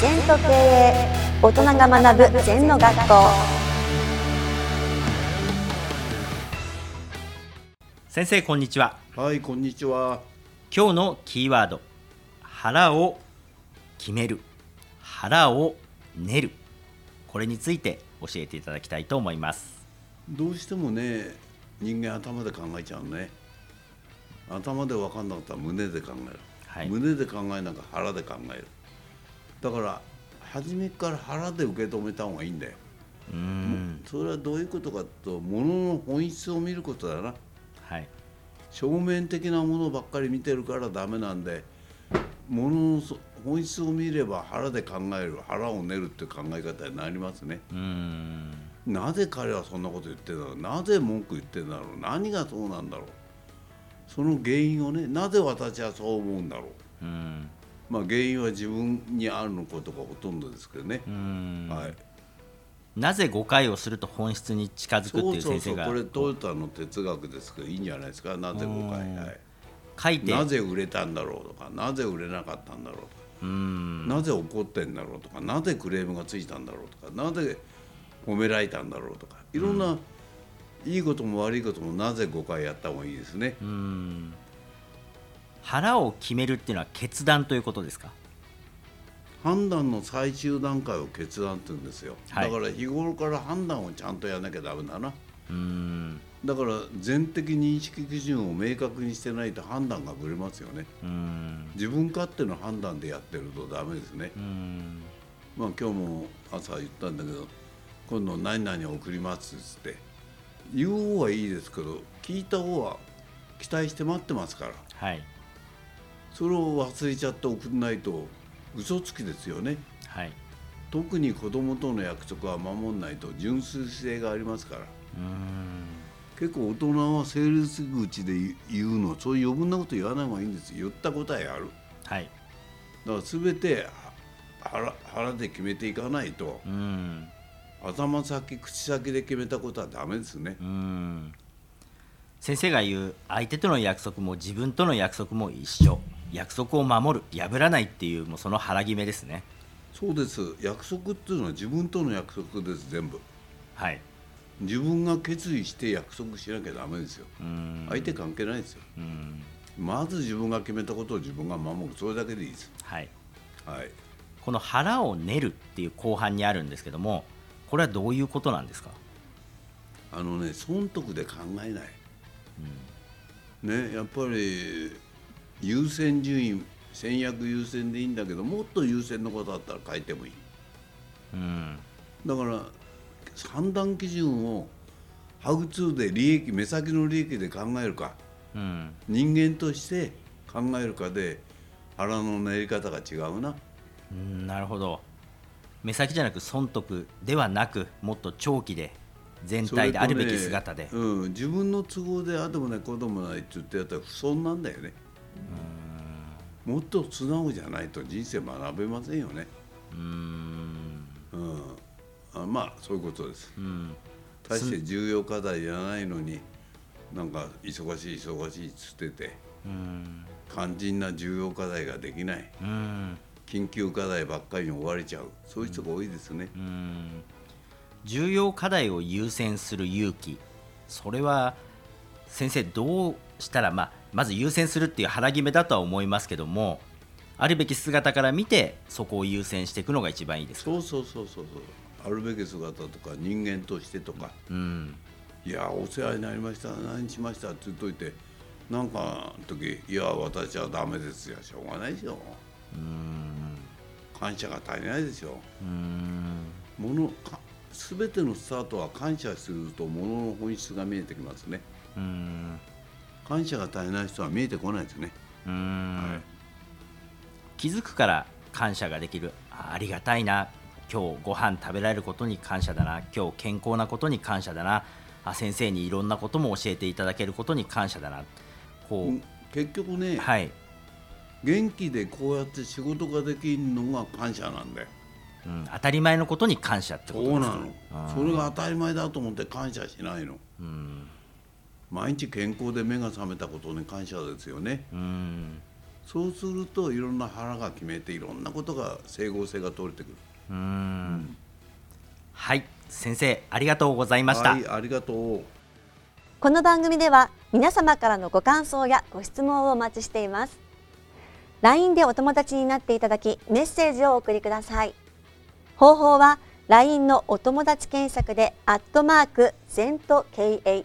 全と経営大人が学ぶ全の学校先生こんにちははい、こんにちは。今日のキーワード腹を決める腹を練るこれについて教えていただきたいと思いますどうしてもね、人間頭で考えちゃうね。頭で分かんなかったら胸で考える。はい胸で考えなきゃ腹で考える。だから、初めから腹で受け止めた方がいいんだよ。うーん。それはどういうことかと物の本質を見ることだな。はい。正面的なものばっかり見てるからダメなんで、物のそ本質を見れば腹で考える、腹を練るって考え方になりますね。うーん。なぜ彼はそんなこと言ってるんだろう。なぜ文句言ってるんだろう。何がそうなんだろう。その原因をねなぜ私はそう思うんだろう。うーんまあ原因は自分にあるのことがほとんどですけどね。はい。なぜ誤解をすると本質に近づくってそいうう先生がこれトヨタの哲学ですけどいいんじゃないですか？なぜ誤解、はい、書いて。なぜ売れたんだろうとか？なぜ売れなかったんだろうとか？うなぜ怒ってんだろうとか？なぜクレームがついたんだろうとか？なぜ褒められたんだろうとか？いろんな、いいことも悪いこともなぜ誤解やった方がいいですね。うーん腹を決めるっていうのは決断ということですか？判断の最終段階を決断って言うんですよ、はい。だから日頃から判断をちゃんとやらなきゃダメだな。うーん。だから全的認識基準を明確にしてないと判断がぶれますよね。うーん。自分勝手の判断でやってるとダメですね。うーん。まあ今日も朝言ったんだけど今度何々送りますっつって。言う方はいいですけど聞いた方は期待して待ってますから。はいそれを忘れちゃって送んないと嘘つきですよね。はい。特に子供との約束は守んないと純粋性がありますから。うーん。結構大人はセールス口で言うのそういう余分なこと言わない方がいいんです言ったことはやる。はい。だから全て腹腹で決めていかないとうーん。頭先口先で決めたことはダメですね。うーん。先生が言う相手との約束も自分との約束も一緒約束を守る破らないっていうもうその腹決めですね。そうです。約束っていうのは自分との約束です全部。はい。自分が決意して約束しなきゃダメですよ。相手関係ないですよ。うーん。まず自分が決めたことを自分が守る。それだけでいいです。はい。はい。この腹を練るっていう後半にあるんですけどもこれはどういうことなんですか？あのね損得で考えない、ねやっぱり優先順位戦略優先でいいんだけどもっと優先のことだったら変えてもいい。うんだから判断基準をハウツーで利益目先の利益で考えるか。うん人間として考えるかで腹の練り方が違うな。うんなるほど。目先じゃなく損得ではなくもっと長期で全体であるべき姿で、ねうん、自分の都合であでもないこうでもないって言ってやったら不損なんだよねもっと素直じゃないと人生学べませんよね、うーん。うん、あまあそういうことです。うん大して重要課題じゃないのになんか忙しい忙しいっつっててうん肝心な重要課題ができない。うん緊急課題ばっかりに追われちゃう。そういう人が多いですね、うん。重要課題を優先する勇気。それは先生どうしたら、まあ、まず優先するっていう腹決めだとは思いますけどもあるべき姿から見てそこを優先していくのが一番いいですか？そうそうそうそうそう。あるべき姿とか人間としてとか。うん。いやお世話になりました何しましたって言っといてなんかの時いや私はダメですよしょうがないでしょ。うん。感謝が足りないですようん。ものか全てのスタートは感謝するとものの本質が見えてきますね。うん感謝が足りない人は見えてこないですね。うん。気づくから感謝ができる。あありがたいな。今日ご飯食べられることに感謝だな。今日健康なことに感謝だな。あ先生にいろんなことも教えていただけることに感謝だな。こう。ん結局ね、うはい、元気でこうやって仕事ができるのが感謝なんだよ。うん、当たり前のことに感謝ってことですかそうなの。それが当たり前だと思って感謝しないの。うん毎日健康で目が覚めたことに感謝ですよね。うんそうするといろんな腹が決めていろんなことが整合性が取れてくる。うーん。はい。先生ありがとうございました、はいありがとう。この番組では皆様からのご感想やご質問をお待ちしています。LINE でお友達になっていただきメッセージをお送りください。方法は LINE のお友達検索でアットマーク ZENTKA